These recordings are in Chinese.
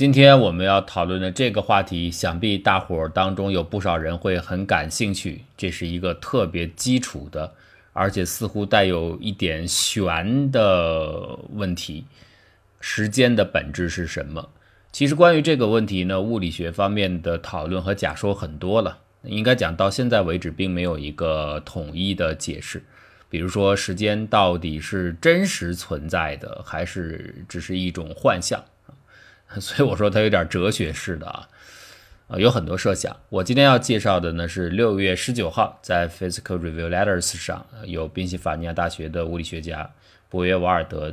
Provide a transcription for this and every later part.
今天我们要讨论的这个话题，想必大伙儿当中有不少人会很感兴趣。这是一个特别基础的，而且似乎带有一点玄的问题：时间的本质是什么？其实关于这个问题呢，物理学方面的讨论和假说很多了。应该讲到现在为止，并没有一个统一的解释。比如说，时间到底是真实存在的，还是只是一种幻象？所以我说它有点哲学式的啊，啊，有很多设想。我今天要介绍的呢是六月十九号在 Physical Review Letters 上，有宾夕法尼亚大学的物理学家博约瓦尔德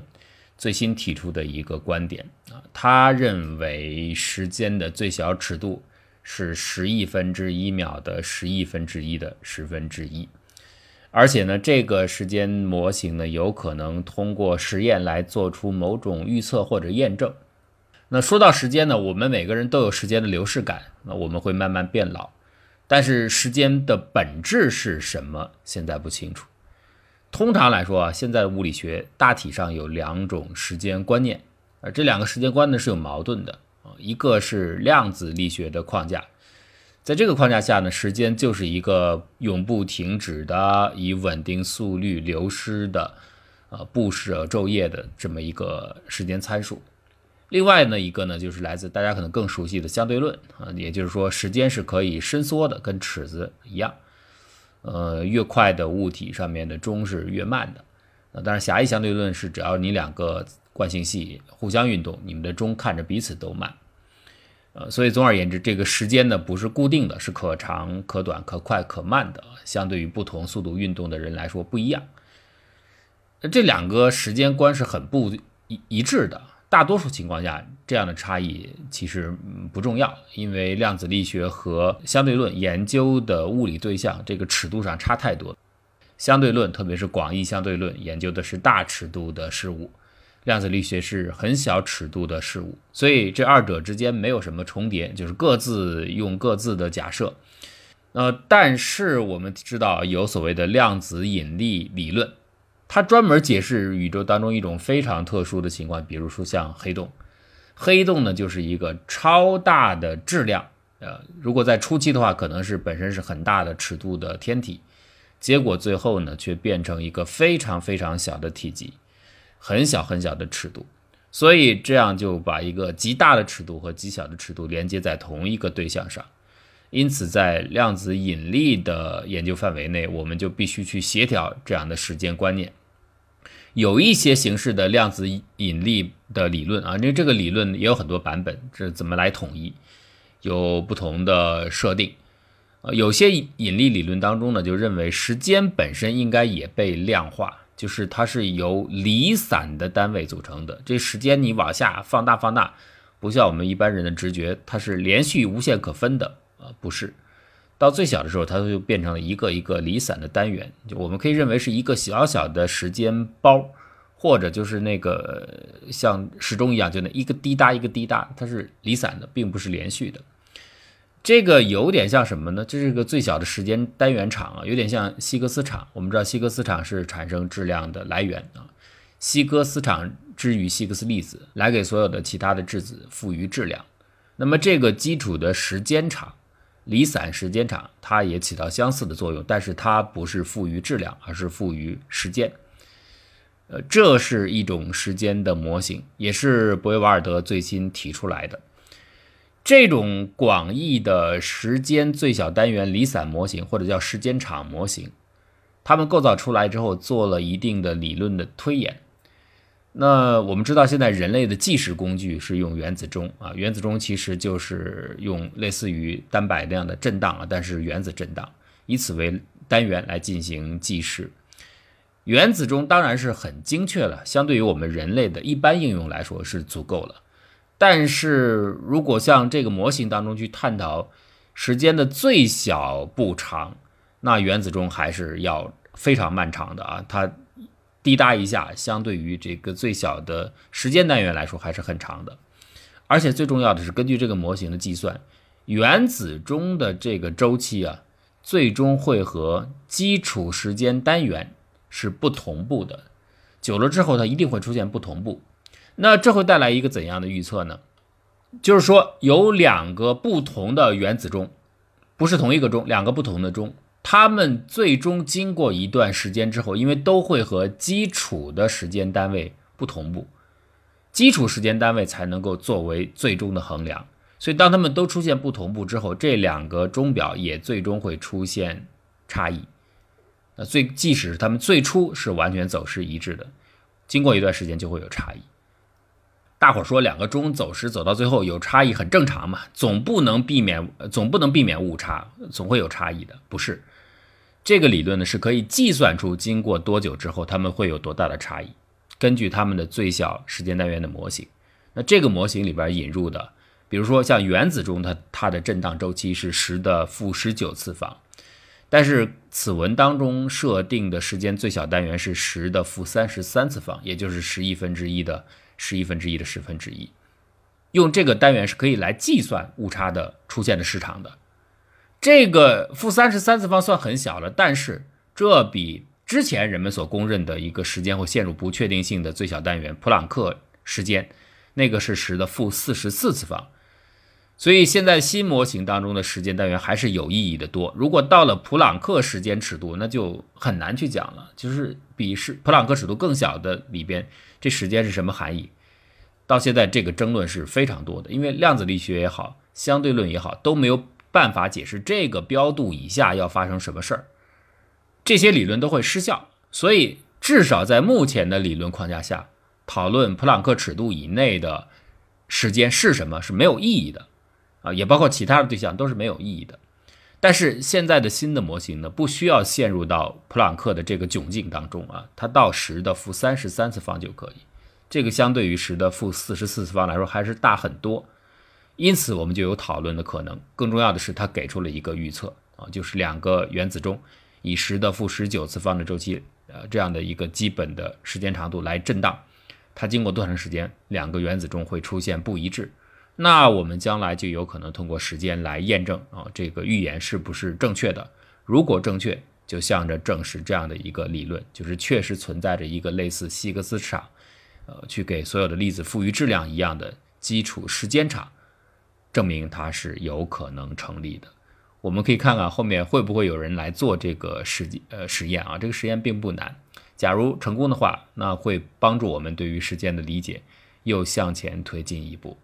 最新提出的一个观点啊，他认为时间的最小尺度是十亿分之一秒的十亿分之一的十分之一，而且呢，这个时间模型呢有可能通过实验来做出某种预测或者验证。那说到时间呢，我们每个人都有时间的流逝感，那我们会慢慢变老，但是时间的本质是什么，现在不清楚。通常来说啊，现在的物理学大体上有两种时间观念，而这两个时间观呢是有矛盾的啊。一个是量子力学的框架，在这个框架下呢，时间就是一个永不停止的以稳定速率流失的，呃，不舍昼夜的这么一个时间参数。另外呢，一个呢，就是来自大家可能更熟悉的相对论啊，也就是说，时间是可以伸缩的，跟尺子一样。呃，越快的物体上面的钟是越慢的。呃，当然，狭义相对论是只要你两个惯性系互相运动，你们的钟看着彼此都慢。呃，所以总而言之，这个时间呢不是固定的，是可长可短、可快可慢的，相对于不同速度运动的人来说不一样。这两个时间观是很不一一致的。大多数情况下，这样的差异其实不重要，因为量子力学和相对论研究的物理对象这个尺度上差太多。相对论，特别是广义相对论，研究的是大尺度的事物；量子力学是很小尺度的事物，所以这二者之间没有什么重叠，就是各自用各自的假设。呃，但是我们知道有所谓的量子引力理论。它专门解释宇宙当中一种非常特殊的情况，比如说像黑洞。黑洞呢，就是一个超大的质量，呃，如果在初期的话，可能是本身是很大的尺度的天体，结果最后呢，却变成一个非常非常小的体积，很小很小的尺度。所以这样就把一个极大的尺度和极小的尺度连接在同一个对象上。因此，在量子引力的研究范围内，我们就必须去协调这样的时间观念。有一些形式的量子引力的理论啊，因为这个理论也有很多版本，这怎么来统一？有不同的设定。呃，有些引力理论当中呢，就认为时间本身应该也被量化，就是它是由离散的单位组成的。这时间你往下放大放大，不像我们一般人的直觉，它是连续无限可分的呃，不是。到最小的时候，它就变成了一个一个离散的单元，就我们可以认为是一个小小的时间包，或者就是那个像时钟一样，就那一个滴答一个滴答，它是离散的，并不是连续的。这个有点像什么呢？这是个最小的时间单元场啊，有点像希格斯场。我们知道希格斯场是产生质量的来源啊，希格斯场之于希格斯粒子，来给所有的其他的质子赋予质量。那么这个基础的时间场。离散时间场，它也起到相似的作用，但是它不是赋予质量，而是赋予时间。呃，这是一种时间的模型，也是博维瓦尔德最新提出来的。这种广义的时间最小单元离散模型，或者叫时间场模型，他们构造出来之后，做了一定的理论的推演。那我们知道，现在人类的计时工具是用原子钟啊，原子钟其实就是用类似于单摆那样的震荡啊，但是原子震荡，以此为单元来进行计时。原子钟当然是很精确了，相对于我们人类的一般应用来说是足够了。但是如果像这个模型当中去探讨时间的最小步长，那原子钟还是要非常漫长的啊，它。滴答一下，相对于这个最小的时间单元来说还是很长的，而且最重要的是，根据这个模型的计算，原子钟的这个周期啊，最终会和基础时间单元是不同步的。久了之后，它一定会出现不同步。那这会带来一个怎样的预测呢？就是说有两个不同的原子钟，不是同一个钟，两个不同的钟，它们最终经过一段时间之后，因为都会和基础的时间单位不同步，基础时间单位才能够作为最终的衡量。所以当它们都出现不同步之后，这两个钟表也最终会出现差异。那最即使是它们最初是完全走势一致的，经过一段时间就会有差异。大伙说两个钟走时走到最后有差异很正常嘛，总不能避免总不能避免误差，总会有差异的，不是？这个理论呢是可以计算出经过多久之后它们会有多大的差异，根据它们的最小时间单元的模型。那这个模型里边引入的，比如说像原子钟，它它的震荡周期是十的负十九次方。但是此文当中设定的时间最小单元是十的负三十三次方，也就是十亿分之一的十一分之一的十分之一。用这个单元是可以来计算误差的出现的时长的。这个负三十三次方算很小了，但是这比之前人们所公认的一个时间会陷入不确定性的最小单元普朗克时间，那个是十的负四十四次方。所以现在新模型当中的时间单元还是有意义的多。如果到了普朗克时间尺度，那就很难去讲了。就是比是普朗克尺度更小的里边，这时间是什么含义？到现在这个争论是非常多的，因为量子力学也好，相对论也好，都没有办法解释这个标度以下要发生什么事儿，这些理论都会失效。所以至少在目前的理论框架下，讨论普朗克尺度以内的时间是什么是没有意义的。啊，也包括其他的对象都是没有意义的。但是现在的新的模型呢，不需要陷入到普朗克的这个窘境当中啊，它到十的负三十三次方就可以。这个相对于十的负四十四次方来说还是大很多。因此我们就有讨论的可能。更重要的是，它给出了一个预测啊，就是两个原子钟以十的负十九次方的周期，呃，这样的一个基本的时间长度来震荡，它经过多长时间，两个原子钟会出现不一致。那我们将来就有可能通过时间来验证啊，这个预言是不是正确的？如果正确，就向着证实这样的一个理论，就是确实存在着一个类似希格斯场，呃，去给所有的粒子赋予质量一样的基础时间场，证明它是有可能成立的。我们可以看看后面会不会有人来做这个实呃实验啊？这个实验并不难，假如成功的话，那会帮助我们对于时间的理解又向前推进一步。